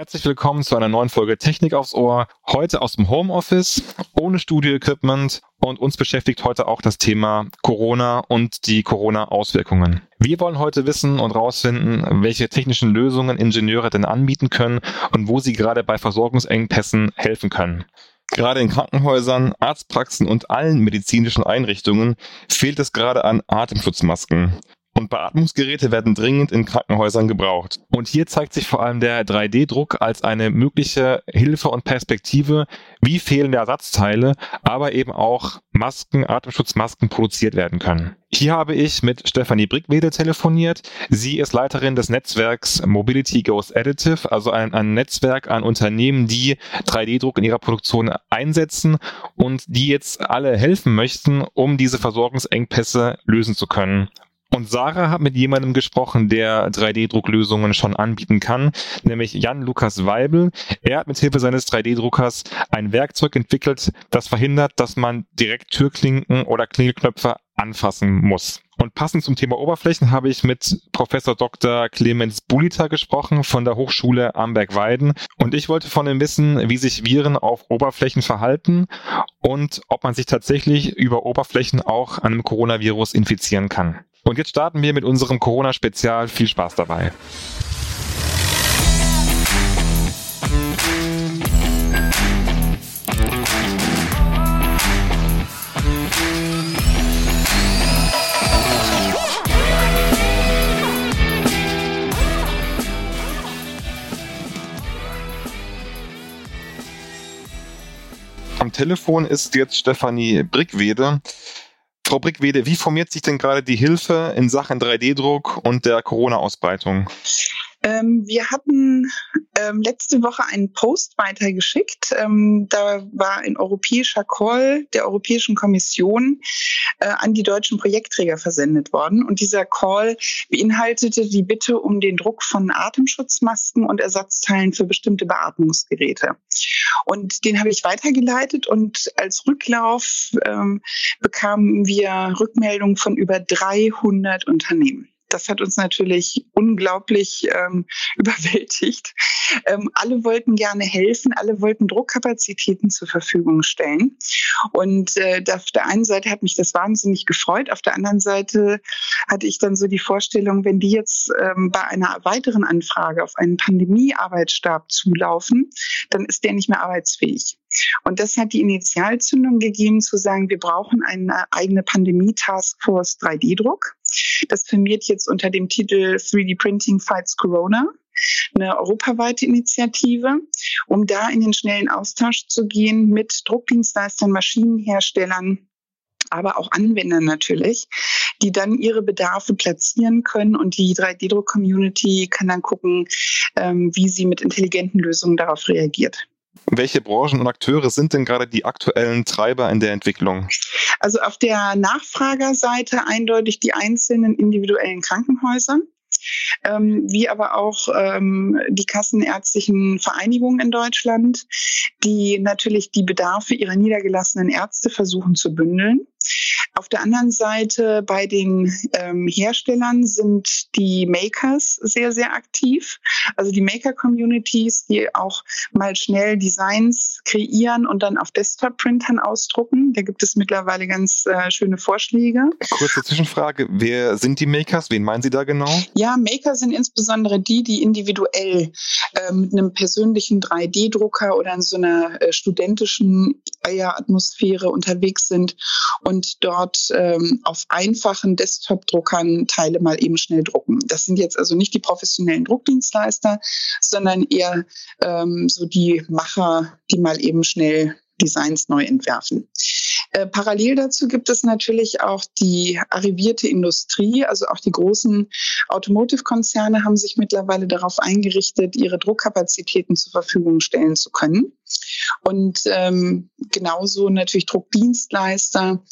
Herzlich willkommen zu einer neuen Folge Technik aufs Ohr. Heute aus dem Homeoffice, ohne Studio-Equipment und uns beschäftigt heute auch das Thema Corona und die Corona-Auswirkungen. Wir wollen heute wissen und rausfinden, welche technischen Lösungen Ingenieure denn anbieten können und wo sie gerade bei Versorgungsengpässen helfen können. Gerade in Krankenhäusern, Arztpraxen und allen medizinischen Einrichtungen fehlt es gerade an Atemschutzmasken und Beatmungsgeräte werden dringend in Krankenhäusern gebraucht. Und hier zeigt sich vor allem der 3D-Druck als eine mögliche Hilfe und Perspektive, wie fehlende Ersatzteile, aber eben auch Masken, Atemschutzmasken produziert werden können. Hier habe ich mit Stefanie Brickwede telefoniert. Sie ist Leiterin des Netzwerks Mobility Goes Additive, also ein, ein Netzwerk an Unternehmen, die 3D-Druck in ihrer Produktion einsetzen und die jetzt alle helfen möchten, um diese Versorgungsengpässe lösen zu können. Und Sarah hat mit jemandem gesprochen, der 3D-Drucklösungen schon anbieten kann, nämlich Jan-Lukas Weibel. Er hat mit Hilfe seines 3D-Druckers ein Werkzeug entwickelt, das verhindert, dass man direkt Türklinken oder Klingelknöpfe anfassen muss. Und passend zum Thema Oberflächen habe ich mit Professor Dr. Clemens Bulita gesprochen von der Hochschule Amberg-Weiden. Und ich wollte von ihm wissen, wie sich Viren auf Oberflächen verhalten und ob man sich tatsächlich über Oberflächen auch an einem Coronavirus infizieren kann. Und jetzt starten wir mit unserem Corona-Spezial. Viel Spaß dabei. Am Telefon ist jetzt Stefanie Brickwede. Frau Brickwede, wie formiert sich denn gerade die Hilfe in Sachen 3D-Druck und der Corona-Ausbreitung? Ähm, wir hatten ähm, letzte Woche einen Post weitergeschickt. Ähm, da war ein europäischer Call der Europäischen Kommission äh, an die deutschen Projektträger versendet worden. Und dieser Call beinhaltete die Bitte um den Druck von Atemschutzmasken und Ersatzteilen für bestimmte Beatmungsgeräte. Und den habe ich weitergeleitet und als Rücklauf ähm, bekamen wir Rückmeldungen von über 300 Unternehmen das hat uns natürlich unglaublich ähm, überwältigt. Ähm, alle wollten gerne helfen, alle wollten Druckkapazitäten zur Verfügung stellen. Und äh, auf der einen Seite hat mich das wahnsinnig gefreut, auf der anderen Seite hatte ich dann so die Vorstellung, wenn die jetzt ähm, bei einer weiteren Anfrage auf einen Pandemiearbeitsstab zulaufen, dann ist der nicht mehr arbeitsfähig. Und das hat die Initialzündung gegeben, zu sagen, wir brauchen eine eigene Pandemie-Taskforce 3D-Druck. Das firmiert jetzt unter dem Titel 3D Printing Fights Corona eine europaweite Initiative, um da in den schnellen Austausch zu gehen mit Druckdienstleistern, Maschinenherstellern, aber auch Anwendern natürlich, die dann ihre Bedarfe platzieren können und die 3D-Druck-Community kann dann gucken, ähm, wie sie mit intelligenten Lösungen darauf reagiert. Welche Branchen und Akteure sind denn gerade die aktuellen Treiber in der Entwicklung? Also auf der Nachfragerseite eindeutig die einzelnen individuellen Krankenhäuser. Ähm, wie aber auch ähm, die kassenärztlichen Vereinigungen in Deutschland, die natürlich die Bedarfe ihrer niedergelassenen Ärzte versuchen zu bündeln. Auf der anderen Seite bei den ähm, Herstellern sind die Makers sehr, sehr aktiv. Also die Maker-Communities, die auch mal schnell Designs kreieren und dann auf Desktop-Printern ausdrucken. Da gibt es mittlerweile ganz äh, schöne Vorschläge. Kurze Zwischenfrage. Wer sind die Makers? Wen meinen Sie da genau? Ja, Maker sind insbesondere die, die individuell äh, mit einem persönlichen 3D-Drucker oder in so einer äh, studentischen Eieratmosphäre unterwegs sind und dort ähm, auf einfachen Desktop-Druckern Teile mal eben schnell drucken. Das sind jetzt also nicht die professionellen Druckdienstleister, sondern eher ähm, so die Macher, die mal eben schnell Designs neu entwerfen. Äh, parallel dazu gibt es natürlich auch die arrivierte Industrie, also auch die großen Automotive-Konzerne haben sich mittlerweile darauf eingerichtet, ihre Druckkapazitäten zur Verfügung stellen zu können. Und ähm, genauso natürlich Druckdienstleister,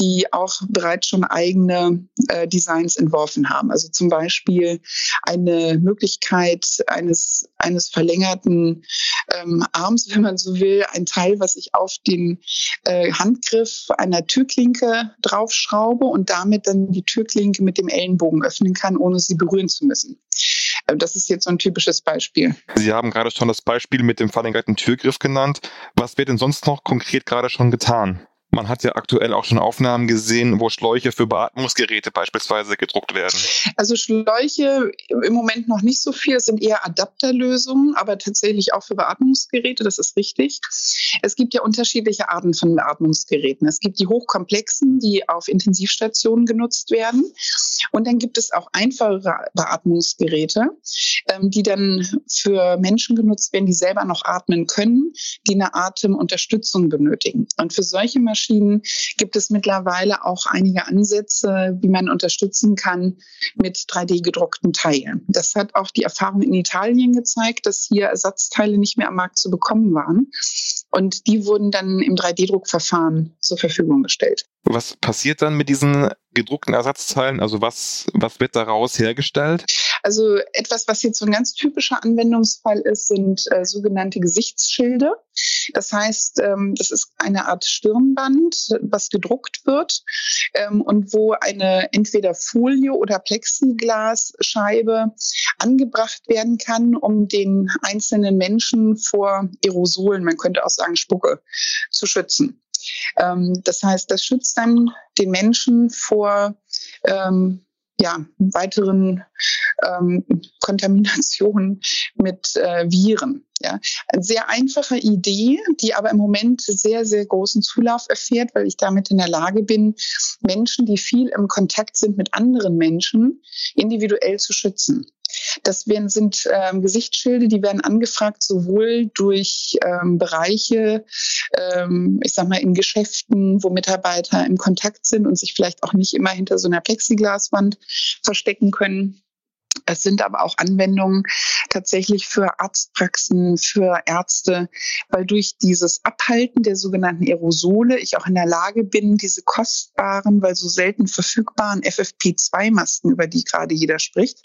die auch bereits schon eigene äh, Designs entworfen haben. Also zum Beispiel eine Möglichkeit eines, eines verlängerten ähm, Arms, wenn man so will, ein Teil, was ich auf den äh, Handgriff einer Türklinke draufschraube und damit dann die Türklinke mit dem Ellenbogen öffnen kann, ohne sie berühren zu müssen. Äh, das ist jetzt so ein typisches Beispiel. Sie haben gerade schon das Beispiel mit dem verlängerten Türgriff genannt. Was wird denn sonst noch konkret gerade schon getan? Man hat ja aktuell auch schon Aufnahmen gesehen, wo Schläuche für Beatmungsgeräte beispielsweise gedruckt werden. Also Schläuche im Moment noch nicht so viel, es sind eher Adapterlösungen, aber tatsächlich auch für Beatmungsgeräte, das ist richtig. Es gibt ja unterschiedliche Arten von Beatmungsgeräten. Es gibt die hochkomplexen, die auf Intensivstationen genutzt werden. Und dann gibt es auch einfache Beatmungsgeräte, ähm, die dann für Menschen genutzt werden, die selber noch atmen können, die eine Atemunterstützung benötigen. Und für solche Maschinen Maschinen gibt es mittlerweile auch einige Ansätze, wie man unterstützen kann mit 3D-gedruckten Teilen. Das hat auch die Erfahrung in Italien gezeigt, dass hier Ersatzteile nicht mehr am Markt zu bekommen waren. Und die wurden dann im 3D-Druckverfahren zur Verfügung gestellt. Was passiert dann mit diesen gedruckten Ersatzteilen? Also was, was wird daraus hergestellt? Also etwas, was jetzt so ein ganz typischer Anwendungsfall ist, sind äh, sogenannte Gesichtsschilde. Das heißt, ähm, das ist eine Art Stirnband, was gedruckt wird ähm, und wo eine entweder Folie oder Plexiglasscheibe angebracht werden kann, um den einzelnen Menschen vor Aerosolen, man könnte auch sagen Spucke, zu schützen. Ähm, das heißt, das schützt dann den Menschen vor ähm, ja, weiteren ähm, Kontaminationen mit äh, Viren. Ja. Eine sehr einfache Idee, die aber im Moment sehr, sehr großen Zulauf erfährt, weil ich damit in der Lage bin, Menschen, die viel im Kontakt sind mit anderen Menschen, individuell zu schützen. Das werden, sind ähm, Gesichtsschilde, die werden angefragt sowohl durch ähm, Bereiche, ähm, ich sag mal, in Geschäften, wo Mitarbeiter im Kontakt sind und sich vielleicht auch nicht immer hinter so einer Plexiglaswand verstecken können, es sind aber auch Anwendungen tatsächlich für Arztpraxen, für Ärzte, weil durch dieses Abhalten der sogenannten Aerosole ich auch in der Lage bin, diese kostbaren, weil so selten verfügbaren FFP2-Masken, über die gerade jeder spricht,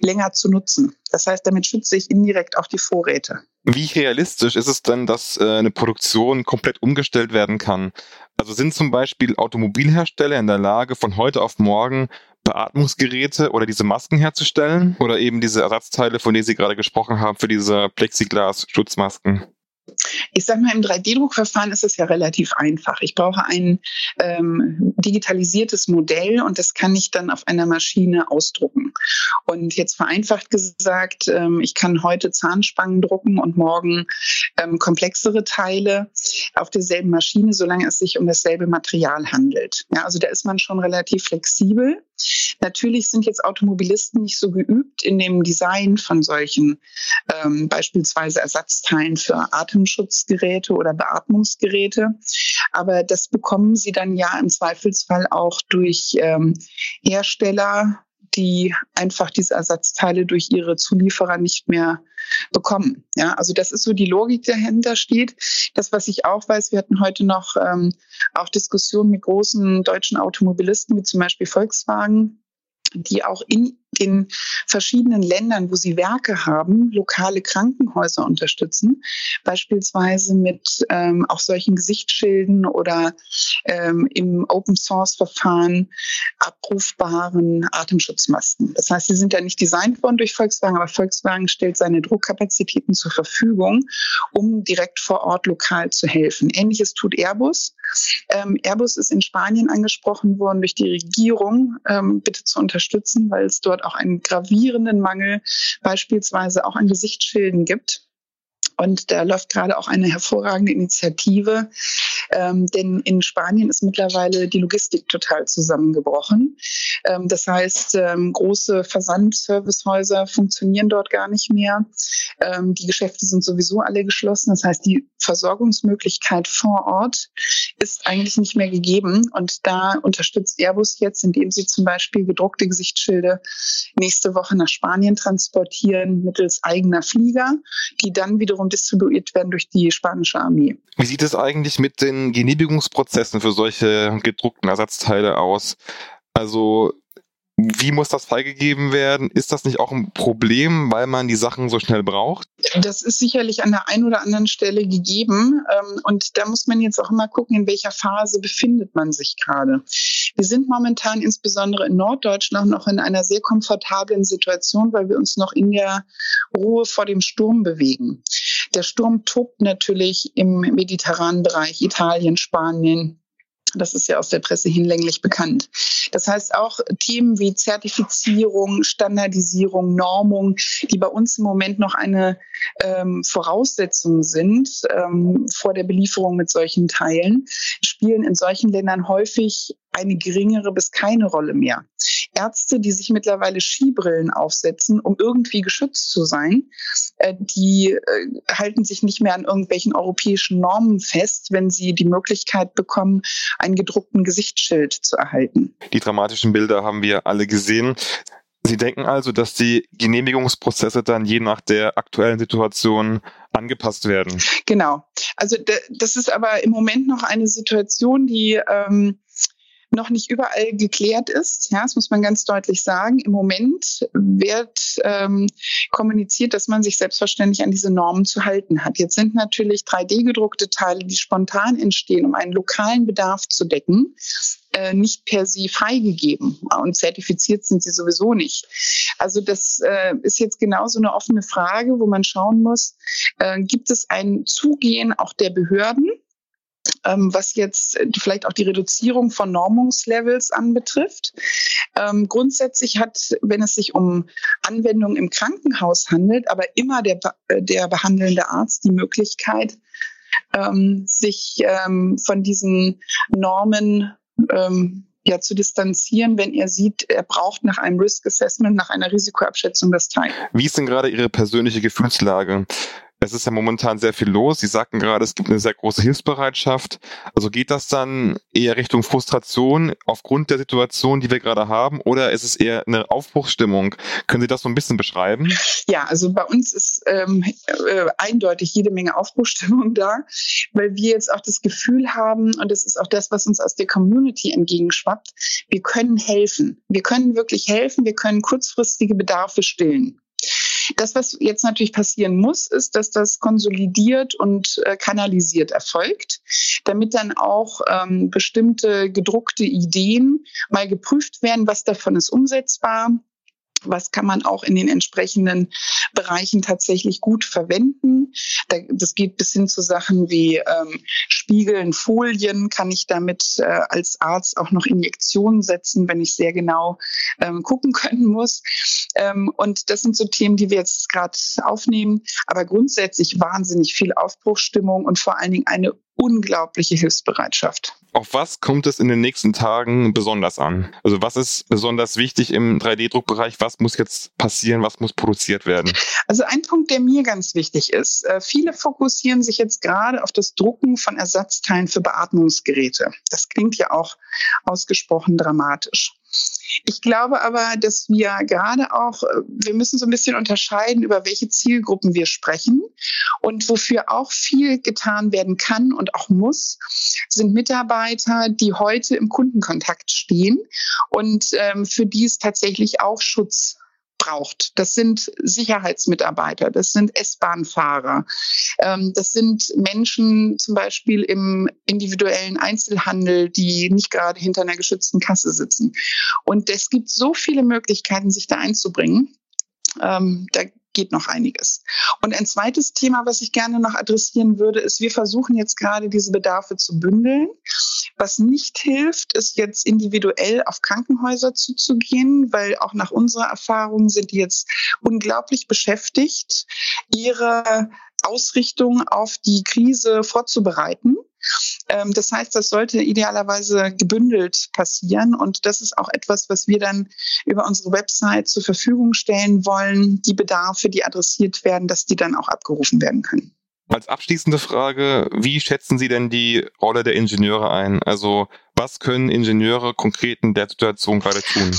länger zu nutzen. Das heißt, damit schütze ich indirekt auch die Vorräte. Wie realistisch ist es denn, dass äh, eine Produktion komplett umgestellt werden kann? Also sind zum Beispiel Automobilhersteller in der Lage, von heute auf morgen Beatmungsgeräte oder diese Masken herzustellen oder eben diese Ersatzteile, von denen Sie gerade gesprochen haben, für diese Plexiglas-Schutzmasken? Ich sage mal, im 3D-Druckverfahren ist es ja relativ einfach. Ich brauche ein ähm, digitalisiertes Modell und das kann ich dann auf einer Maschine ausdrucken. Und jetzt vereinfacht gesagt, ähm, ich kann heute Zahnspangen drucken und morgen ähm, komplexere Teile auf derselben Maschine, solange es sich um dasselbe Material handelt. Ja, also da ist man schon relativ flexibel. Natürlich sind jetzt Automobilisten nicht so geübt in dem Design von solchen ähm, beispielsweise Ersatzteilen für Atemschutzgeräte oder Beatmungsgeräte. Aber das bekommen sie dann ja im Zweifelsfall auch durch ähm, Hersteller, die einfach diese Ersatzteile durch ihre Zulieferer nicht mehr bekommen. Ja, also das ist so die Logik, die dahinter steht. Das, was ich auch weiß, wir hatten heute noch ähm, auch Diskussionen mit großen deutschen Automobilisten, wie zum Beispiel Volkswagen, die auch in den verschiedenen Ländern, wo sie Werke haben, lokale Krankenhäuser unterstützen, beispielsweise mit ähm, auch solchen Gesichtsschilden oder ähm, im Open Source Verfahren abrufbaren Atemschutzmasken. Das heißt, sie sind ja nicht designt worden durch Volkswagen, aber Volkswagen stellt seine Druckkapazitäten zur Verfügung, um direkt vor Ort lokal zu helfen. Ähnliches tut Airbus. Ähm, Airbus ist in Spanien angesprochen worden durch die Regierung, ähm, bitte zu unterstützen, weil es dort auch einen gravierenden Mangel beispielsweise auch an Gesichtsschilden gibt. Und da läuft gerade auch eine hervorragende Initiative, ähm, denn in Spanien ist mittlerweile die Logistik total zusammengebrochen. Ähm, das heißt, ähm, große Versandservicehäuser funktionieren dort gar nicht mehr. Ähm, die Geschäfte sind sowieso alle geschlossen. Das heißt, die Versorgungsmöglichkeit vor Ort ist eigentlich nicht mehr gegeben. Und da unterstützt Airbus jetzt, indem sie zum Beispiel gedruckte Gesichtsschilde nächste Woche nach Spanien transportieren mittels eigener Flieger, die dann wiederum distribuiert werden durch die spanische Armee. Wie sieht es eigentlich mit den Genehmigungsprozessen für solche gedruckten Ersatzteile aus? Also Wie muss das freigegeben werden? Ist das nicht auch ein Problem, weil man die Sachen so schnell braucht? Das ist sicherlich an der einen oder anderen Stelle gegeben. Ähm, und da muss man jetzt auch immer gucken, in welcher Phase befindet man sich gerade. Wir sind momentan insbesondere in Norddeutschland noch in einer sehr komfortablen Situation, weil wir uns noch in der Ruhe vor dem Sturm bewegen. Der Sturm tobt natürlich im mediterranen Bereich, Italien, Spanien, das ist ja aus der Presse hinlänglich bekannt. Das heißt auch Themen wie Zertifizierung, Standardisierung, Normung, die bei uns im Moment noch eine ähm, Voraussetzung sind ähm, vor der Belieferung mit solchen Teilen, spielen in solchen Ländern häufig eine geringere bis keine Rolle mehr. Ärzte, die sich mittlerweile Skibrillen aufsetzen, um irgendwie geschützt zu sein, äh, die äh, halten sich nicht mehr an irgendwelchen europäischen Normen fest, wenn sie die Möglichkeit bekommen, einen gedruckten Gesichtsschild zu erhalten. Die dramatischen Bilder haben wir alle gesehen. Sie denken also, dass die Genehmigungsprozesse dann je nach der aktuellen Situation angepasst werden. Genau. Also das ist aber im Moment noch eine Situation, die ähm, noch nicht überall geklärt ist. Ja, das muss man ganz deutlich sagen. Im Moment wird ähm, kommuniziert, dass man sich selbstverständlich an diese Normen zu halten hat. Jetzt sind natürlich 3D-gedruckte Teile, die spontan entstehen, um einen lokalen Bedarf zu decken, äh, nicht per se freigegeben und zertifiziert sind sie sowieso nicht. Also das äh, ist jetzt genauso eine offene Frage, wo man schauen muss, äh, gibt es ein Zugehen auch der Behörden? Ähm, was jetzt vielleicht auch die Reduzierung von Normungslevels anbetrifft. Ähm, grundsätzlich hat, wenn es sich um Anwendungen im Krankenhaus handelt, aber immer der, äh, der behandelnde Arzt die Möglichkeit, ähm, sich ähm, von diesen Normen ähm, ja, zu distanzieren, wenn er sieht, er braucht nach einem Risk Assessment, nach einer Risikoabschätzung das Teil. Wie ist denn gerade Ihre persönliche Gefühlslage? Es ist ja momentan sehr viel los. Sie sagten gerade, es gibt eine sehr große Hilfsbereitschaft. Also geht das dann eher Richtung Frustration aufgrund der Situation, die wir gerade haben, oder ist es eher eine Aufbruchsstimmung? Können Sie das so ein bisschen beschreiben? Ja, also bei uns ist ähm, äh, eindeutig jede Menge Aufbruchsstimmung da, weil wir jetzt auch das Gefühl haben, und das ist auch das, was uns aus der Community entgegenschwappt, wir können helfen. Wir können wirklich helfen. Wir können kurzfristige Bedarfe stillen. Das, was jetzt natürlich passieren muss, ist, dass das konsolidiert und äh, kanalisiert erfolgt, damit dann auch ähm, bestimmte gedruckte Ideen mal geprüft werden, was davon ist umsetzbar, was kann man auch in den entsprechenden Bereichen tatsächlich gut verwenden. das geht bis hin zu Sachen wie ähm, Spiegeln, Folien, kann ich damit äh, als Arzt auch noch Injektionen setzen, wenn ich sehr genau ähm, gucken können muss. Ähm, und das sind so Themen, die wir jetzt gerade aufnehmen. Aber grundsätzlich wahnsinnig viel Aufbruchsstimmung und vor allen Dingen eine unglaubliche Hilfsbereitschaft. Auf was kommt es in den nächsten Tagen besonders an? Also was ist besonders wichtig im 3D-Druckbereich? Was muss jetzt passieren? Was muss produziert werden? Also ein Punkt, der mir ganz wichtig ist. Äh, viele fokussieren sich jetzt gerade auf das Drucken von Ersatzteilen für Beatmungsgeräte. Das klingt ja auch ausgesprochen dramatisch. Ich glaube aber, dass wir gerade auch, äh, wir müssen so ein bisschen unterscheiden, über welche Zielgruppen wir sprechen. Und wofür auch viel getan werden kann und auch muss, sind Mitarbeiter, die heute im Kundenkontakt stehen und ähm, für die es tatsächlich auch Schutz braucht. Das sind Sicherheitsmitarbeiter, das sind S-Bahn-Fahrer, ähm, das sind Menschen zum Beispiel im individuellen Einzelhandel, die nicht gerade hinter einer geschützten Kasse sitzen. Und es gibt so viele Möglichkeiten, sich da einzubringen. Ähm, da geht noch einiges. Und ein zweites Thema, was ich gerne noch adressieren würde, ist, wir versuchen jetzt gerade diese Bedarfe zu bündeln. Was nicht hilft, ist jetzt individuell auf Krankenhäuser zuzugehen, weil auch nach unserer Erfahrung sind die jetzt unglaublich beschäftigt, ihre Ausrichtung auf die Krise vorzubereiten. Ähm, das heißt, das sollte idealerweise gebündelt passieren. Und das ist auch etwas, was wir dann über unsere Website zur Verfügung stellen wollen, die Bedarfe, die adressiert werden, dass die dann auch abgerufen werden können. Als abschließende Frage, wie schätzen Sie denn die Rolle der Ingenieure ein? Also was können Ingenieure konkret in der Situation gerade tun?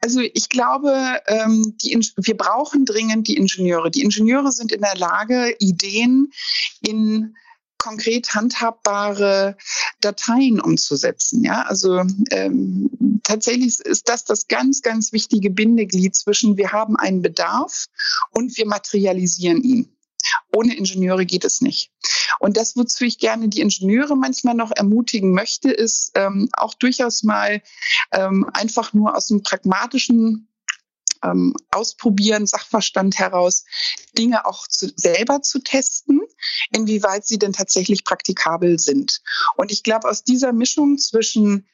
Also ich glaube, ähm, wir brauchen dringend die Ingenieure. Die Ingenieure sind in der Lage, Ideen in konkret handhabbare Dateien umzusetzen. Ja, also ähm, tatsächlich ist das das ganz, ganz wichtige Bindeglied zwischen wir haben einen Bedarf und wir materialisieren ihn. Ohne Ingenieure geht es nicht. Und das, wozu ich gerne die Ingenieure manchmal noch ermutigen möchte, ist ähm, auch durchaus mal ähm, einfach nur aus dem pragmatischen ähm, Ausprobieren, Sachverstand heraus, Dinge auch zu, selber zu testen, inwieweit sie denn tatsächlich praktikabel sind. Und ich glaube, aus dieser Mischung zwischen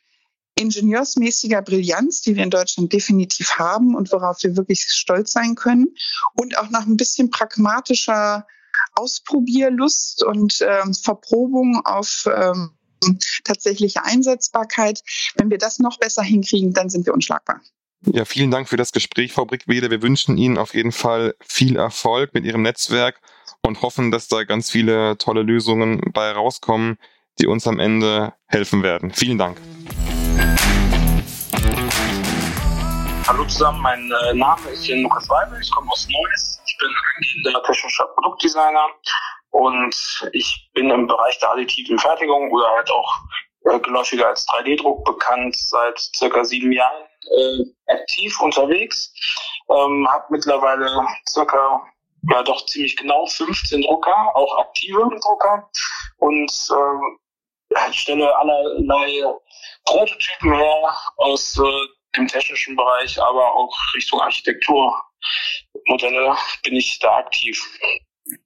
ingenieursmäßiger Brillanz, die wir in Deutschland definitiv haben und worauf wir wirklich stolz sein können, und auch nach ein bisschen pragmatischer Ausprobierlust und ähm, Verprobung auf ähm, tatsächliche Einsetzbarkeit. Wenn wir das noch besser hinkriegen, dann sind wir unschlagbar. Ja, vielen Dank für das Gespräch, Frau Brickwede. Wir wünschen Ihnen auf jeden Fall viel Erfolg mit Ihrem Netzwerk und hoffen, dass da ganz viele tolle Lösungen bei rauskommen, die uns am Ende helfen werden. Vielen Dank. Hallo zusammen, mein äh, Name ist hier Lukas Weibel, ich komme aus Neuss. Ich bin angehender technischer Produktdesigner und ich bin im Bereich der additiven Fertigung oder halt auch äh, geläufiger als 3D-Druck bekannt seit circa sieben Jahren äh, aktiv unterwegs. Ähm, habe mittlerweile circa ja doch ziemlich genau 15 Drucker, auch aktive Drucker und äh, stelle allerlei Prototypen her aus äh, dem technischen Bereich, aber auch Richtung Architekturmodelle bin ich da aktiv.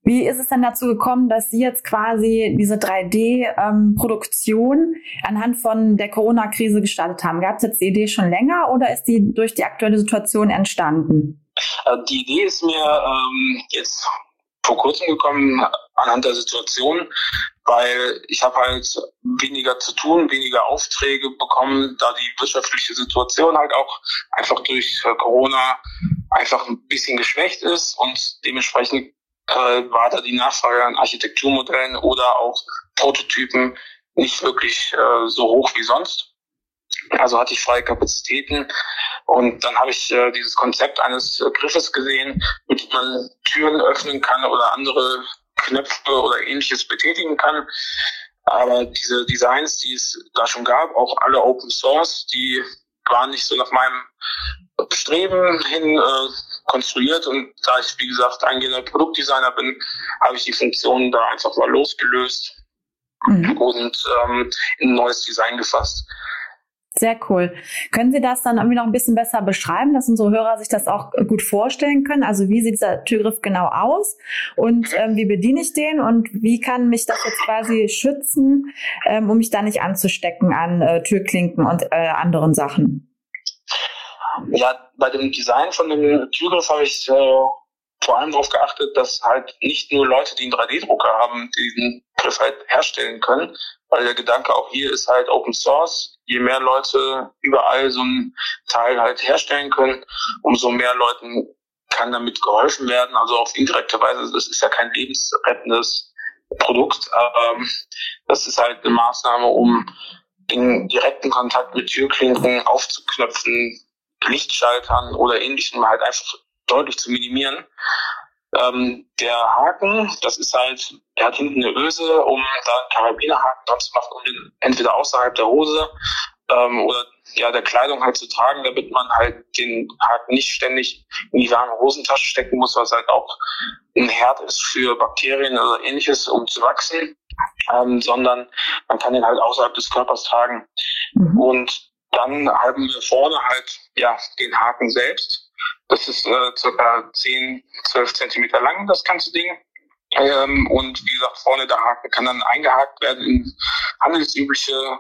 Wie ist es denn dazu gekommen, dass Sie jetzt quasi diese 3D-Produktion ähm, anhand von der Corona-Krise gestartet haben? Gab es jetzt die Idee schon länger oder ist die durch die aktuelle Situation entstanden? Äh, die Idee ist mir ähm, jetzt vor kurzem gekommen anhand der Situation, weil ich habe halt weniger zu tun, weniger Aufträge bekommen, da die wirtschaftliche Situation halt auch einfach durch äh, Corona einfach ein bisschen geschwächt ist und dementsprechend äh, war da die Nachfrage an Architekturmodellen oder auch Prototypen nicht wirklich äh, so hoch wie sonst. Also hatte ich freie Kapazitäten und dann habe ich äh, dieses Konzept eines äh, Griffes gesehen, mit dem man Türen öffnen kann oder andere Knöpfe oder ähnliches betätigen kann. Aber diese Designs, die es da schon gab, auch alle Open Source, die waren nicht so nach meinem Streben hin äh, konstruiert und da ich, wie gesagt, angehender Produktdesigner bin, habe ich die Funktionen da einfach mal losgelöst mhm. und ähm, in ein neues Design gefasst. Sehr cool. Können Sie das dann irgendwie noch ein bisschen besser beschreiben, dass unsere Hörer sich das auch gut vorstellen können? Also wie sieht dieser Türgriff genau aus und mhm. ähm, wie bediene ich den und wie kann mich das jetzt quasi schützen, ähm, um mich da nicht anzustecken an äh, Türklinken und äh, anderen Sachen? Ja, bei dem Design von dem Türgriff habe ich äh, vor allem darauf geachtet, dass halt nicht nur Leute, die einen 3D-Drucker haben, diesen Griff halt herstellen können, weil der Gedanke auch hier ist halt Open Source. Je mehr Leute überall so ein Teil halt herstellen können, umso mehr Leuten kann damit geholfen werden. Also auf indirekte Weise, das ist ja kein lebensrettendes Produkt, aber das ist halt eine Maßnahme, um den direkten Kontakt mit Türklinken aufzuknöpfen, Lichtschaltern oder ähnlichem halt einfach deutlich zu minimieren. Ähm, der Haken, das ist halt, er hat hinten eine Öse, um da einen Karabinerhaken dran zu machen, um den entweder außerhalb der Hose ähm, oder ja der Kleidung halt zu tragen, damit man halt den Haken nicht ständig in die warme Hosentasche stecken muss, was halt auch ein Herd ist für Bakterien oder ähnliches, um zu wachsen, ähm, sondern man kann den halt außerhalb des Körpers tragen. Mhm. Und dann haben wir vorne halt ja den Haken selbst. Das ist äh, circa 10, 12 Zentimeter lang, das ganze Ding. Ähm, und wie gesagt, vorne der Haken kann dann eingehakt werden in handelsübliche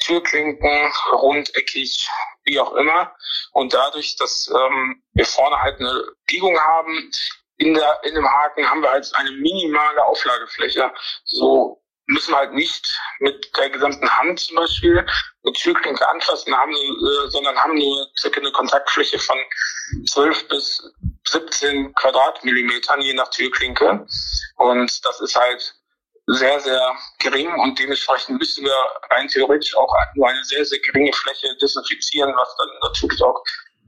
Türklinken, rundeckig, wie auch immer. Und dadurch, dass ähm, wir vorne halt eine Biegung haben, in, der, in dem Haken haben wir halt eine minimale Auflagefläche. So müssen halt nicht mit der gesamten Hand zum Beispiel eine Türklinke anfassen, haben, äh, sondern haben nur circa eine Kontaktfläche von 12 bis 17 Quadratmillimetern je nach Türklinke. Und das ist halt sehr, sehr gering und dementsprechend müssen wir rein theoretisch auch nur eine sehr, sehr geringe Fläche desinfizieren, was dann natürlich auch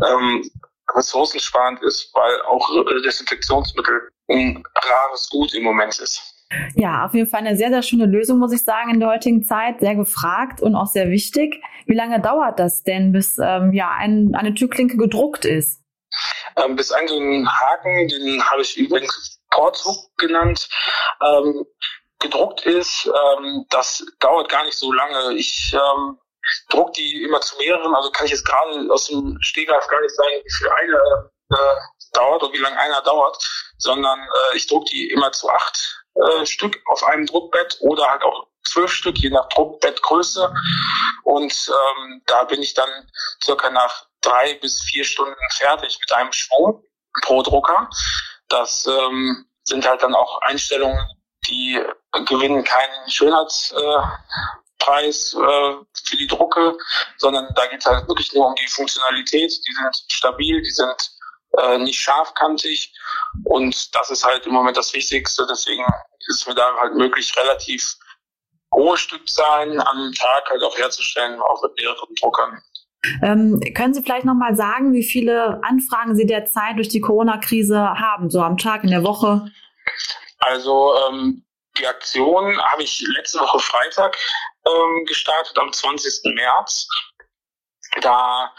ähm, ressourcensparend ist, weil auch Desinfektionsmittel ein rares Gut im Moment ist. Ja, auf jeden Fall eine sehr, sehr schöne Lösung, muss ich sagen, in der heutigen Zeit. Sehr gefragt und auch sehr wichtig. Wie lange dauert das denn, bis ähm, ja, ein, eine Türklinke gedruckt ist? Ähm, bis so ein Haken, den habe ich übrigens Porthook genannt, ähm, gedruckt ist. Ähm, das dauert gar nicht so lange. Ich ähm, druck die immer zu mehreren, also kann ich jetzt gerade aus dem Stegreif gar nicht sagen, wie viel eine äh, dauert und wie lange einer dauert, sondern äh, ich druck die immer zu acht äh, Stück auf einem Druckbett oder halt auch zwölf Stück, je nach Druckbettgröße. Und ähm, da bin ich dann circa nach drei bis vier Stunden fertig mit einem Schwung pro Drucker. Das ähm, sind halt dann auch Einstellungen, die gewinnen keinen Schönheitspreis äh, äh, für die Drucke, sondern da geht es halt wirklich nur um die Funktionalität. Die sind stabil, die sind äh, nicht scharfkantig und das ist halt im Moment das Wichtigste. Deswegen ist mir da halt möglich, relativ hohe Stückzahlen am Tag halt auch herzustellen, auch mit mehreren Druckern. Ähm, können Sie vielleicht nochmal sagen, wie viele Anfragen Sie derzeit durch die Corona-Krise haben, so am Tag, in der Woche? Also ähm, die Aktion habe ich letzte Woche Freitag ähm, gestartet, am 20. März. Da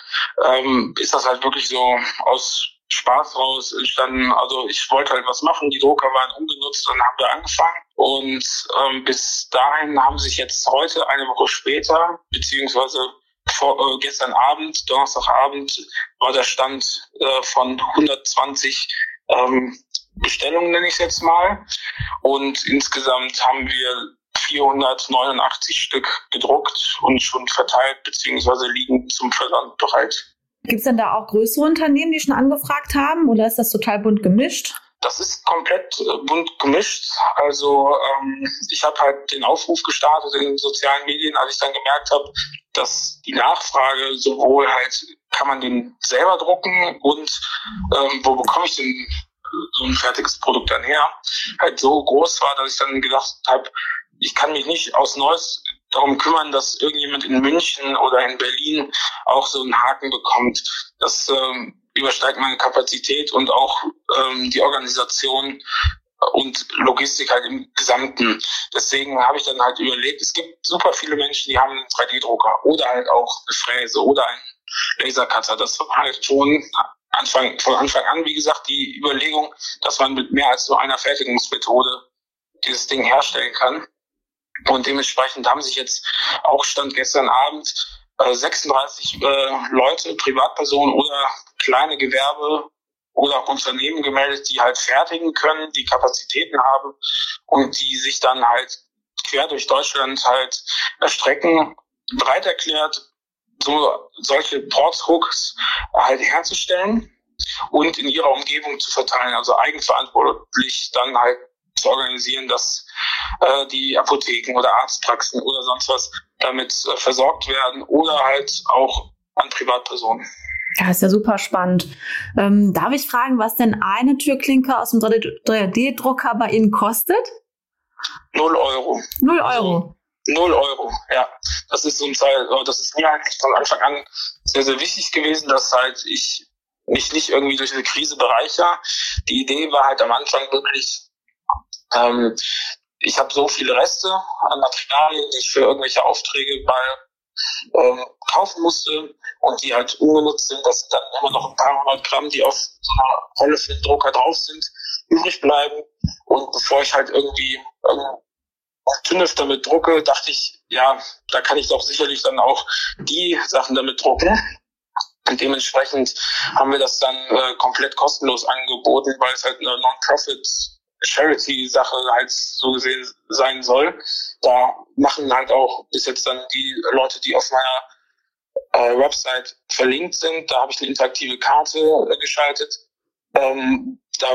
ähm, ist das halt wirklich so aus Spaß raus entstanden. Also ich wollte halt was machen, die Drucker waren ungenutzt, dann haben wir angefangen. Und ähm, bis dahin haben sich jetzt heute, eine Woche später, beziehungsweise vor, äh, gestern Abend, Donnerstagabend, war der Stand äh, von 120 ähm, Bestellungen, nenne ich es jetzt mal. Und insgesamt haben wir 489 Stück gedruckt und schon verteilt, beziehungsweise liegen zum Versand bereit. Gibt es denn da auch größere Unternehmen, die schon angefragt haben oder ist das total bunt gemischt? Das ist komplett äh, bunt gemischt. Also ähm, ich habe halt den Aufruf gestartet in den sozialen Medien, als ich dann gemerkt habe, dass die Nachfrage sowohl halt, kann man den selber drucken und ähm, wo bekomme ich denn so ein fertiges Produkt dann her, halt so groß war, dass ich dann gedacht habe, ich kann mich nicht aus Neues darum kümmern, dass irgendjemand in München oder in Berlin auch so einen Haken bekommt. Das ähm, übersteigt meine Kapazität und auch ähm, die Organisation und Logistik halt im Gesamten. Deswegen habe ich dann halt überlegt, es gibt super viele Menschen, die haben einen 3D-Drucker oder halt auch eine Fräse oder einen Lasercutter. Das war halt schon Anfang, von Anfang an, wie gesagt, die Überlegung, dass man mit mehr als nur einer Fertigungsmethode dieses Ding herstellen kann. Und dementsprechend haben sich jetzt auch Stand gestern Abend äh, 36 äh, Leute, Privatpersonen oder kleine Gewerbe oder auch Unternehmen gemeldet, die halt fertigen können, die Kapazitäten haben und die sich dann halt quer durch Deutschland halt erstrecken, bereit erklärt, so solche Portshooks halt herzustellen und in ihrer Umgebung zu verteilen, also eigenverantwortlich dann halt zu organisieren, dass äh, die Apotheken oder Arztpraxen oder sonst was damit äh, versorgt werden oder halt auch an Privatpersonen. Ja, ist ja super spannend. Ähm, darf ich fragen, was denn eine Türklinke aus dem 3D-Drucker bei Ihnen kostet? Null Euro. Null Euro. Null Euro, ja. Das ist so ein Teil, äh, das ist mir eigentlich von Anfang an sehr, sehr wichtig gewesen, dass halt ich mich nicht irgendwie durch eine Krise bereichere. Die Idee war halt am Anfang wirklich, ähm, ich habe so viele Reste an Materialien, die ich für irgendwelche Aufträge bei ähm, kaufen musste und die halt ungenutzt sind, dass dann immer noch ein paar hundert Gramm, die auf so einer Rolle für den Drucker drauf sind, übrig bleiben. Und bevor ich halt irgendwie ähm, TÜNEF damit drucke, dachte ich, ja, da kann ich doch sicherlich dann auch die Sachen damit drucken. Und dementsprechend haben wir das dann äh, komplett kostenlos angeboten, weil es halt eine Non-Profit Charity-Sache halt so gesehen sein soll. Da machen halt auch bis jetzt dann die Leute, die auf meiner äh, Website verlinkt sind, da habe ich eine interaktive Karte äh, geschaltet. Ähm, da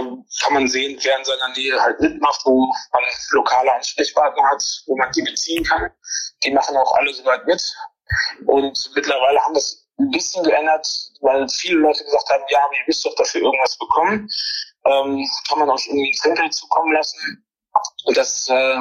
kann man sehen, wer in seiner Nähe halt mitmacht, wo man lokale Ansprechpartner hat, wo man die beziehen kann. Die machen auch alle soweit mit. Und mittlerweile haben wir es ein bisschen geändert, weil viele Leute gesagt haben, ja, ihr müsst doch dafür irgendwas bekommen ähm, kann man auch irgendwie Trinkgeld zukommen lassen. Und das äh,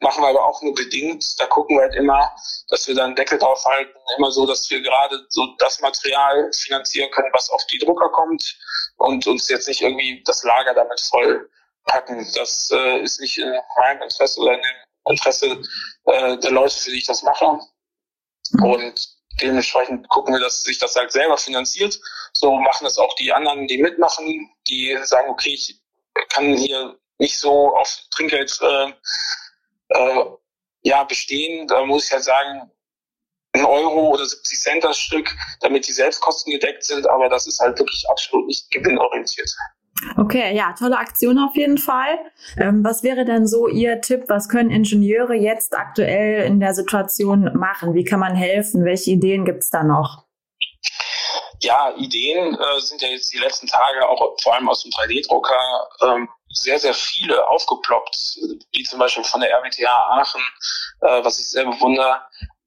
machen wir aber auch nur bedingt. Da gucken wir halt immer, dass wir dann Deckel drauf halten, immer so, dass wir gerade so das Material finanzieren können, was auf die Drucker kommt und uns jetzt nicht irgendwie das Lager damit voll packen. Das äh, ist nicht in meinem Interesse oder in dem Interesse äh, der Leute, für die ich das mache. Und dementsprechend gucken wir, dass sich das halt selber finanziert. So machen das auch die anderen, die mitmachen, die sagen, okay, ich kann hier nicht so auf Trinkgeld äh, äh, ja, bestehen. Da muss ich halt sagen, ein Euro oder 70 Cent das Stück, damit die Selbstkosten gedeckt sind, aber das ist halt wirklich absolut nicht gewinnorientiert. Okay, ja, tolle Aktion auf jeden Fall. Ähm, was wäre denn so Ihr Tipp? Was können Ingenieure jetzt aktuell in der Situation machen? Wie kann man helfen? Welche Ideen gibt es da noch? Ja, Ideen äh, sind ja jetzt die letzten Tage auch vor allem aus dem 3D-Drucker ähm, sehr, sehr viele aufgeploppt, wie zum Beispiel von der RWTH Aachen, äh, was ich sehr bewundere.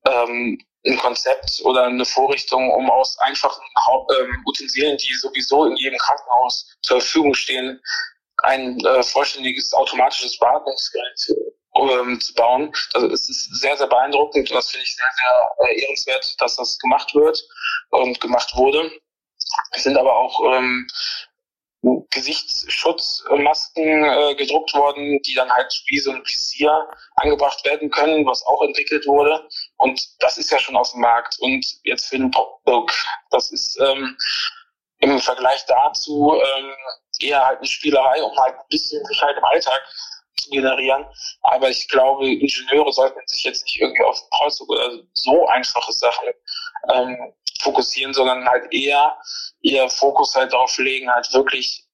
Ähm, ein Konzept oder eine Vorrichtung, um aus einfachen ähm, Utensilien, die sowieso in jedem Krankenhaus zur Verfügung stehen, ein äh, vollständiges automatisches Beatmungsgerät ähm, zu bauen. Also es ist sehr, sehr beeindruckend und das finde ich sehr, sehr äh, ehrenswert, dass das gemacht wird und gemacht wurde. Es sind aber auch ähm, Gesichtsschutzmasken äh, gedruckt worden, die dann halt wie so ein Visier angebracht werden können, was auch entwickelt wurde. Und das ist ja schon auf dem Markt. Und jetzt für den Popbook, das ist ähm, im Vergleich dazu ähm, eher halt eine Spielerei, um halt ein bisschen Sicherheit im Alltag generieren. Aber ich glaube, Ingenieure sollten sich jetzt nicht irgendwie auf Kreuzzug oder so einfache Sachen ähm, fokussieren, sondern halt eher ihr Fokus halt darauf legen, halt wirklich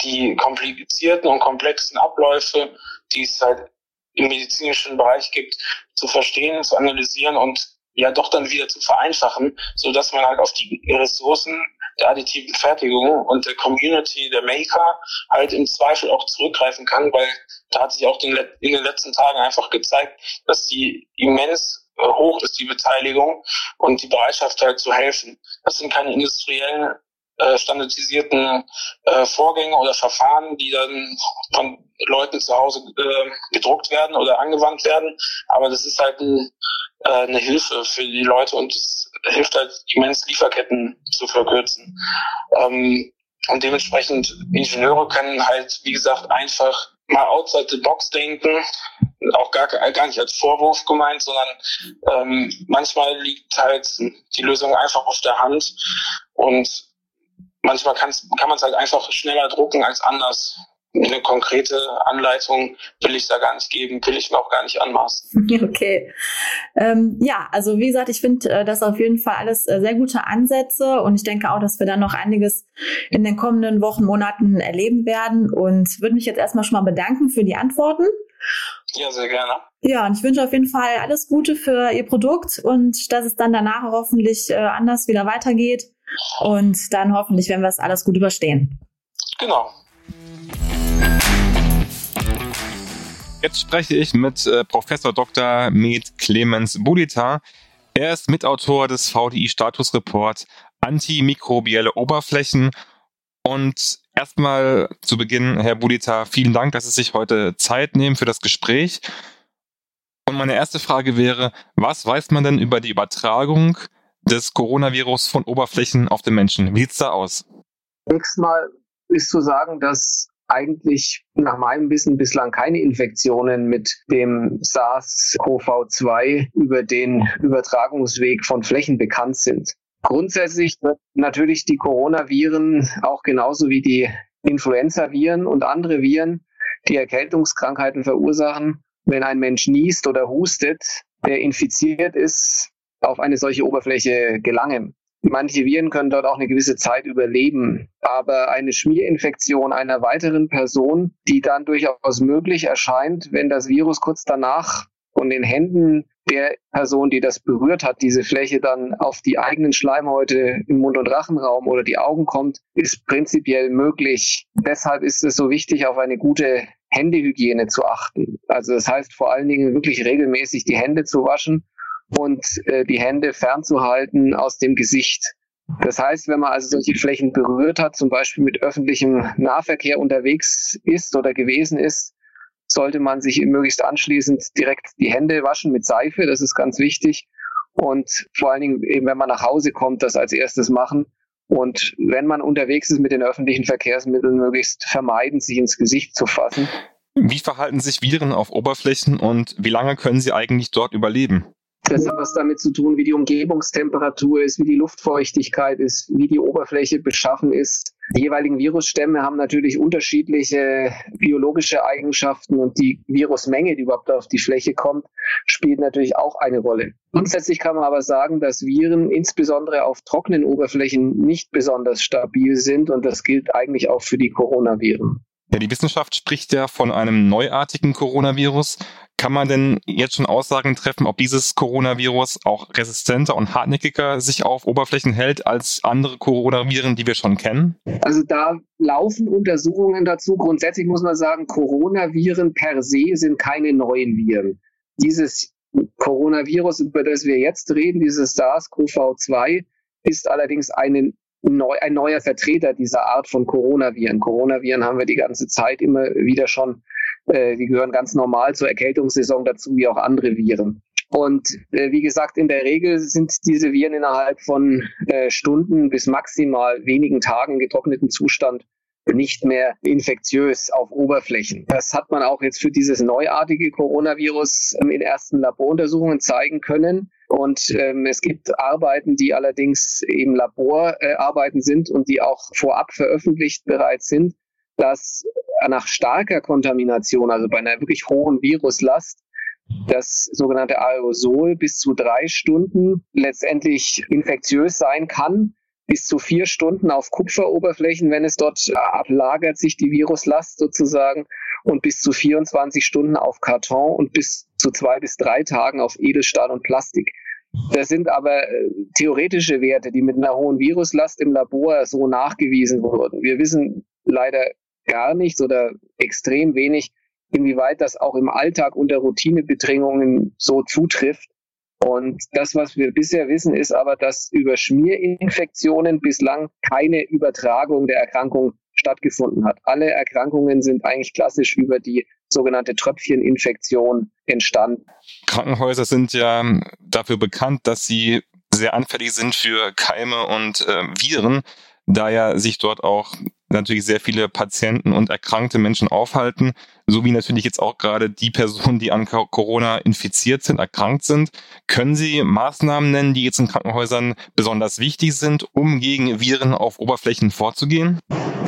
die komplizierten und komplexen Abläufe, die es halt im medizinischen Bereich gibt, zu verstehen, zu analysieren und ja doch dann wieder zu vereinfachen, so dass man halt auf die Ressourcen der additiven Fertigung und der Community der Maker halt im Zweifel auch zurückgreifen kann, weil da hat sich auch in den letzten Tagen einfach gezeigt, dass die immens hoch ist, die Beteiligung und die Bereitschaft halt zu helfen. Das sind keine industriellen äh, standardisierten äh, Vorgänge oder Verfahren, die dann von Leuten zu Hause äh, gedruckt werden oder angewandt werden. Aber das ist halt ein, äh, eine Hilfe für die Leute und es hilft halt immens Lieferketten zu verkürzen. Ähm, und dementsprechend Ingenieure können halt, wie gesagt, einfach mal outside the box denken, auch gar, gar nicht als Vorwurf gemeint, sondern ähm, manchmal liegt halt die Lösung einfach auf der Hand und manchmal kann man es halt einfach schneller drucken als anders. Eine konkrete Anleitung will ich da gar nicht geben, will ich mir auch gar nicht anmaßen. Okay. Ähm, ja, also wie gesagt, ich finde äh, das auf jeden Fall alles äh, sehr gute Ansätze und ich denke auch, dass wir dann noch einiges in den kommenden Wochen, Monaten erleben werden und würde mich jetzt erstmal schon mal bedanken für die Antworten. Ja, sehr gerne. Ja, und ich wünsche auf jeden Fall alles Gute für Ihr Produkt und dass es dann danach hoffentlich äh, anders wieder weitergeht. Und dann hoffentlich werden wir es alles gut überstehen. Genau. Jetzt spreche ich mit äh, Professor Dr. Med Clemens Budita. Er ist Mitautor des VDI Statusreport Antimikrobielle Oberflächen. Und erstmal zu Beginn, Herr Budita, vielen Dank, dass Sie sich heute Zeit nehmen für das Gespräch. Und meine erste Frage wäre, was weiß man denn über die Übertragung des Coronavirus von Oberflächen auf den Menschen? Wie sieht's da aus? Nächstes Mal ist zu sagen, dass eigentlich nach meinem Wissen bislang keine Infektionen mit dem SARS-CoV-2 über den Übertragungsweg von Flächen bekannt sind. Grundsätzlich natürlich die Coronaviren auch genauso wie die Influenza-Viren und andere Viren, die Erkältungskrankheiten verursachen, wenn ein Mensch niest oder hustet, der infiziert ist, auf eine solche Oberfläche gelangen. Manche Viren können dort auch eine gewisse Zeit überleben, aber eine Schmierinfektion einer weiteren Person, die dann durchaus möglich erscheint, wenn das Virus kurz danach von den Händen der Person, die das berührt hat, diese Fläche dann auf die eigenen Schleimhäute im Mund- und Rachenraum oder die Augen kommt, ist prinzipiell möglich. Deshalb ist es so wichtig, auf eine gute Händehygiene zu achten. Also das heißt vor allen Dingen wirklich regelmäßig die Hände zu waschen und äh, die Hände fernzuhalten aus dem Gesicht. Das heißt, wenn man also solche Flächen berührt hat, zum Beispiel mit öffentlichem Nahverkehr unterwegs ist oder gewesen ist, sollte man sich möglichst anschließend direkt die Hände waschen mit Seife. Das ist ganz wichtig. Und vor allen Dingen, eben wenn man nach Hause kommt, das als erstes machen Und wenn man unterwegs ist mit den öffentlichen Verkehrsmitteln, möglichst vermeiden, sich ins Gesicht zu fassen. Wie verhalten sich Viren auf Oberflächen und wie lange können sie eigentlich dort überleben? Das hat was damit zu tun, wie die Umgebungstemperatur ist, wie die Luftfeuchtigkeit ist, wie die Oberfläche beschaffen ist. Die jeweiligen Virusstämme haben natürlich unterschiedliche biologische Eigenschaften und die Virusmenge, die überhaupt auf die Fläche kommt, spielt natürlich auch eine Rolle. Grundsätzlich kann man aber sagen, dass Viren insbesondere auf trockenen Oberflächen nicht besonders stabil sind und das gilt eigentlich auch für die Coronaviren. Ja, die Wissenschaft spricht ja von einem neuartigen Coronavirus. Kann man denn jetzt schon Aussagen treffen, ob dieses Coronavirus auch resistenter und hartnäckiger sich auf Oberflächen hält als andere Coronaviren, die wir schon kennen? Also da laufen Untersuchungen dazu. Grundsätzlich muss man sagen, Coronaviren per se sind keine neuen Viren. Dieses Coronavirus, über das wir jetzt reden, dieses SARS-CoV-2, ist allerdings eine neu, ein neuer Vertreter dieser Art von Coronaviren. Coronaviren haben wir die ganze Zeit immer wieder schon, äh, die gehören ganz normal zur Erkältungssaison dazu, wie auch andere Viren. Und äh, wie gesagt, in der Regel sind diese Viren innerhalb von äh, Stunden bis maximal wenigen Tagen getrockneten Zustand nicht mehr infektiös auf Oberflächen. Das hat man auch jetzt für dieses neuartige Coronavirus ähm, in ersten Laboruntersuchungen zeigen können. Und ähm, es gibt Arbeiten, die allerdings eben Laborarbeiten äh, sind und die auch vorab veröffentlicht bereits sind, dass nach starker Kontamination, also bei einer wirklich hohen Viruslast, das sogenannte Aerosol bis zu drei Stunden letztendlich infektiös sein kann, bis zu vier Stunden auf Kupferoberflächen, wenn es dort ablagert, sich die Viruslast sozusagen, und bis zu 24 Stunden auf Karton und bis zu zwei bis drei Tagen auf Edelstahl und Plastik. Das sind aber äh, theoretische Werte, die mit einer hohen Viruslast im Labor so nachgewiesen wurden. Wir wissen leider gar nichts oder extrem wenig, inwieweit das auch im Alltag unter Routinebedingungen so zutrifft. Und das, was wir bisher wissen, ist aber, dass über Schmierinfektionen bislang keine Übertragung der Erkrankung stattgefunden hat. Alle Erkrankungen sind eigentlich klassisch über die sogenannte Tröpfcheninfektion entstanden. Krankenhäuser sind ja dafür bekannt, dass sie sehr anfällig sind für Keime und äh, Viren, da ja sich dort auch natürlich sehr viele Patienten und erkrankte Menschen aufhalten, so wie natürlich jetzt auch gerade die Personen, die an Corona infiziert sind, erkrankt sind. Können Sie Maßnahmen nennen, die jetzt in Krankenhäusern besonders wichtig sind, um gegen Viren auf Oberflächen vorzugehen?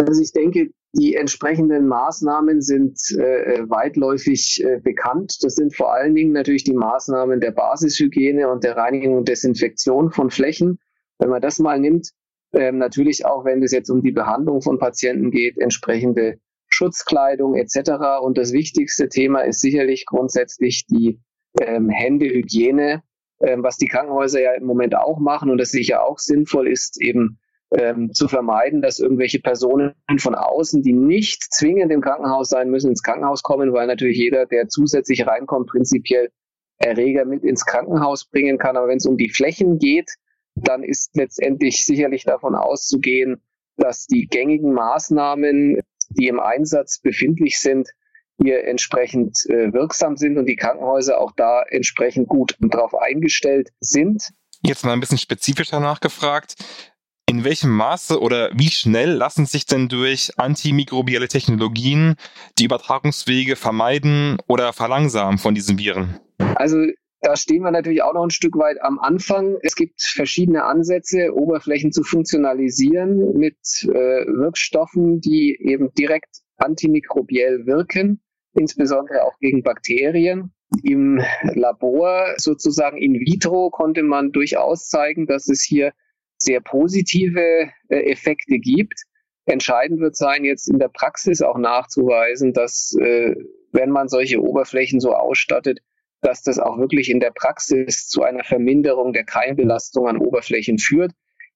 Also ich denke, die entsprechenden Maßnahmen sind äh, weitläufig äh, bekannt. Das sind vor allen Dingen natürlich die Maßnahmen der Basishygiene und der Reinigung und Desinfektion von Flächen. Wenn man das mal nimmt, ähm, natürlich auch, wenn es jetzt um die Behandlung von Patienten geht, entsprechende Schutzkleidung etc. Und das wichtigste Thema ist sicherlich grundsätzlich die ähm, Händehygiene, ähm, was die Krankenhäuser ja im Moment auch machen und das sicher auch sinnvoll ist, eben ähm, zu vermeiden, dass irgendwelche Personen von außen, die nicht zwingend im Krankenhaus sein müssen, ins Krankenhaus kommen, weil natürlich jeder, der zusätzlich reinkommt, prinzipiell Erreger mit ins Krankenhaus bringen kann. Aber wenn es um die Flächen geht, dann ist letztendlich sicherlich davon auszugehen, dass die gängigen Maßnahmen, die im Einsatz befindlich sind, hier entsprechend äh, wirksam sind und die Krankenhäuser auch da entsprechend gut darauf eingestellt sind. Jetzt mal ein bisschen spezifischer nachgefragt. In welchem Maße oder wie schnell lassen sich denn durch antimikrobielle Technologien die Übertragungswege vermeiden oder verlangsamen von diesen Viren? Also da stehen wir natürlich auch noch ein Stück weit am Anfang. Es gibt verschiedene Ansätze, Oberflächen zu funktionalisieren mit äh, Wirkstoffen, die eben direkt antimikrobiell wirken, insbesondere auch gegen Bakterien. Im Labor, sozusagen in vitro, konnte man durchaus zeigen, dass es hier sehr positive äh, Effekte gibt. Entscheidend wird sein, jetzt in der Praxis auch nachzuweisen, dass äh, wenn man solche Oberflächen so ausstattet, dass das auch wirklich in der Praxis zu einer Verminderung der Keimbelastung an Oberflächen führt.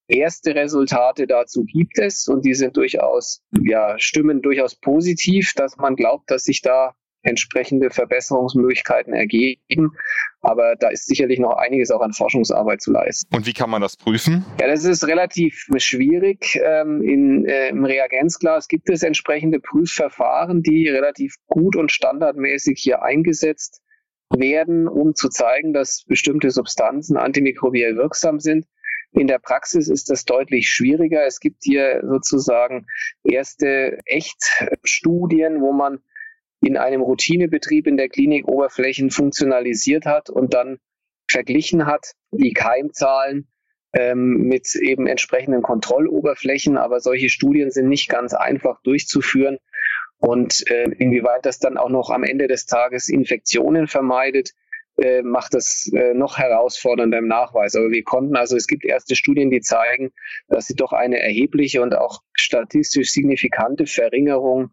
Erste Resultate dazu gibt es und die sind durchaus, ja, stimmen durchaus positiv, dass man glaubt, dass sich da entsprechende Verbesserungsmöglichkeiten ergeben. Aber da ist sicherlich noch einiges auch an Forschungsarbeit zu leisten. Und wie kann man das prüfen? Ja, das ist relativ schwierig. Ähm, in, äh, Im Reagenzglas gibt es entsprechende Prüfverfahren, die relativ gut und standardmäßig hier eingesetzt werden, um zu zeigen, dass bestimmte Substanzen antimikrobiell wirksam sind. In der Praxis ist das deutlich schwieriger. Es gibt hier sozusagen erste Echtstudien, wo man in einem Routinebetrieb in der Klinik Oberflächen funktionalisiert hat und dann verglichen hat, die Keimzahlen ähm, mit eben entsprechenden Kontrolloberflächen. Aber solche Studien sind nicht ganz einfach durchzuführen. Und äh, inwieweit das dann auch noch am Ende des Tages Infektionen vermeidet, äh, macht das äh, noch herausfordernder im Nachweis. Aber wir konnten, also es gibt erste Studien, die zeigen, dass sie doch eine erhebliche und auch statistisch signifikante Verringerung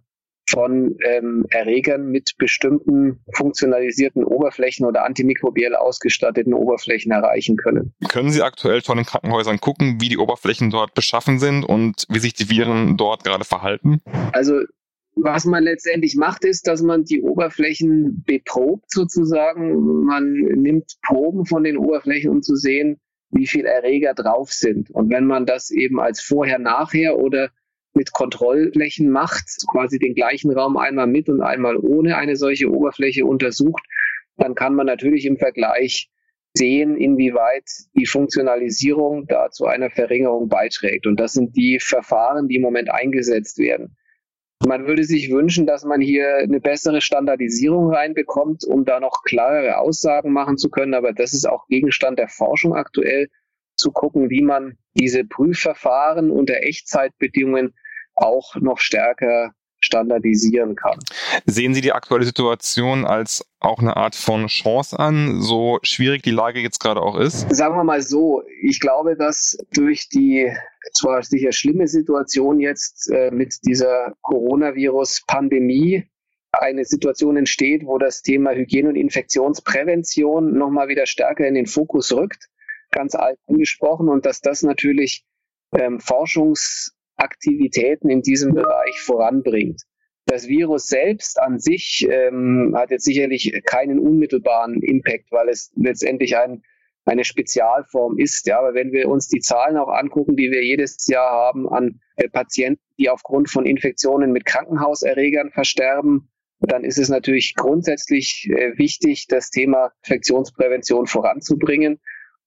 von ähm, Erregern mit bestimmten funktionalisierten Oberflächen oder antimikrobiell ausgestatteten Oberflächen erreichen können. Können Sie aktuell schon in Krankenhäusern gucken, wie die Oberflächen dort beschaffen sind und wie sich die Viren dort gerade verhalten? Also was man letztendlich macht, ist, dass man die Oberflächen beprobt sozusagen. Man nimmt Proben von den Oberflächen, um zu sehen, wie viel Erreger drauf sind. Und wenn man das eben als vorher-nachher oder mit Kontrollflächen macht, quasi den gleichen Raum einmal mit und einmal ohne eine solche Oberfläche untersucht, dann kann man natürlich im Vergleich sehen, inwieweit die Funktionalisierung da zu einer Verringerung beiträgt. Und das sind die Verfahren, die im Moment eingesetzt werden. Man würde sich wünschen, dass man hier eine bessere Standardisierung reinbekommt, um da noch klarere Aussagen machen zu können. Aber das ist auch Gegenstand der Forschung aktuell, zu gucken, wie man diese Prüfverfahren unter Echtzeitbedingungen auch noch stärker standardisieren kann. Sehen Sie die aktuelle Situation als auch eine Art von Chance an, so schwierig die Lage jetzt gerade auch ist? Sagen wir mal so, ich glaube, dass durch die zwar sicher schlimme Situation jetzt äh, mit dieser Coronavirus-Pandemie eine Situation entsteht, wo das Thema Hygiene und Infektionsprävention nochmal wieder stärker in den Fokus rückt, ganz alt angesprochen, und dass das natürlich ähm, Forschungs Aktivitäten in diesem Bereich voranbringt. Das Virus selbst an sich ähm, hat jetzt sicherlich keinen unmittelbaren Impact, weil es letztendlich ein, eine Spezialform ist. Ja, aber wenn wir uns die Zahlen auch angucken, die wir jedes Jahr haben an äh, Patienten, die aufgrund von Infektionen mit Krankenhauserregern versterben, dann ist es natürlich grundsätzlich äh, wichtig, das Thema Infektionsprävention voranzubringen.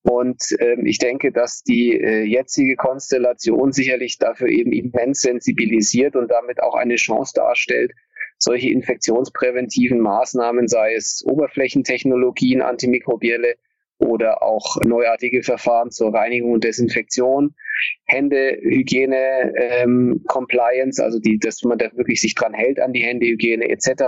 Und ähm, ich denke, dass die äh, jetzige Konstellation sicherlich dafür eben immens sensibilisiert und damit auch eine Chance darstellt, solche infektionspräventiven Maßnahmen, sei es Oberflächentechnologien, antimikrobielle oder auch neuartige Verfahren zur Reinigung und Desinfektion, Händehygiene, ähm, Compliance, also die, dass man da wirklich sich dran hält an die Händehygiene etc.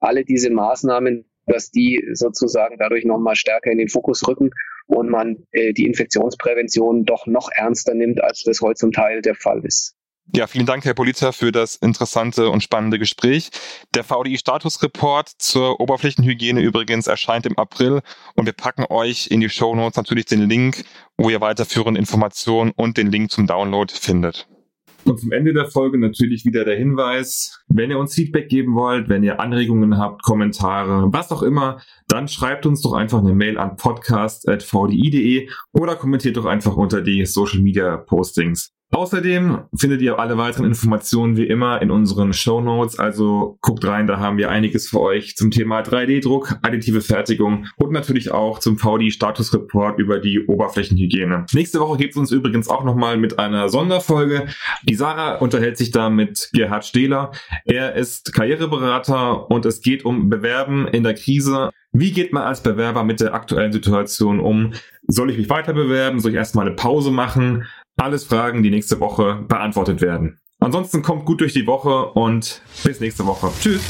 Alle diese Maßnahmen, dass die sozusagen dadurch nochmal stärker in den Fokus rücken und man äh, die Infektionsprävention doch noch ernster nimmt, als das heute zum Teil der Fall ist. Ja, vielen Dank, Herr Polizia, für das interessante und spannende Gespräch. Der VDI-Statusreport zur Oberflächenhygiene übrigens erscheint im April und wir packen euch in die Show Notes natürlich den Link, wo ihr weiterführende Informationen und den Link zum Download findet. Und zum Ende der Folge natürlich wieder der Hinweis, wenn ihr uns Feedback geben wollt, wenn ihr Anregungen habt, Kommentare, was auch immer, dann schreibt uns doch einfach eine Mail an podcast.vdi.de oder kommentiert doch einfach unter die Social Media Postings. Außerdem findet ihr alle weiteren Informationen wie immer in unseren Show Notes, also guckt rein, da haben wir einiges für euch zum Thema 3D-Druck, additive Fertigung und natürlich auch zum VD-Status-Report über die Oberflächenhygiene. Nächste Woche gibt es uns übrigens auch nochmal mit einer Sonderfolge. Die Sarah unterhält sich da mit Gerhard Stehler. Er ist Karriereberater und es geht um Bewerben in der Krise. Wie geht man als Bewerber mit der aktuellen Situation um? Soll ich mich weiter bewerben? Soll ich erstmal eine Pause machen? Alles Fragen, die nächste Woche beantwortet werden. Ansonsten kommt gut durch die Woche und bis nächste Woche. Tschüss.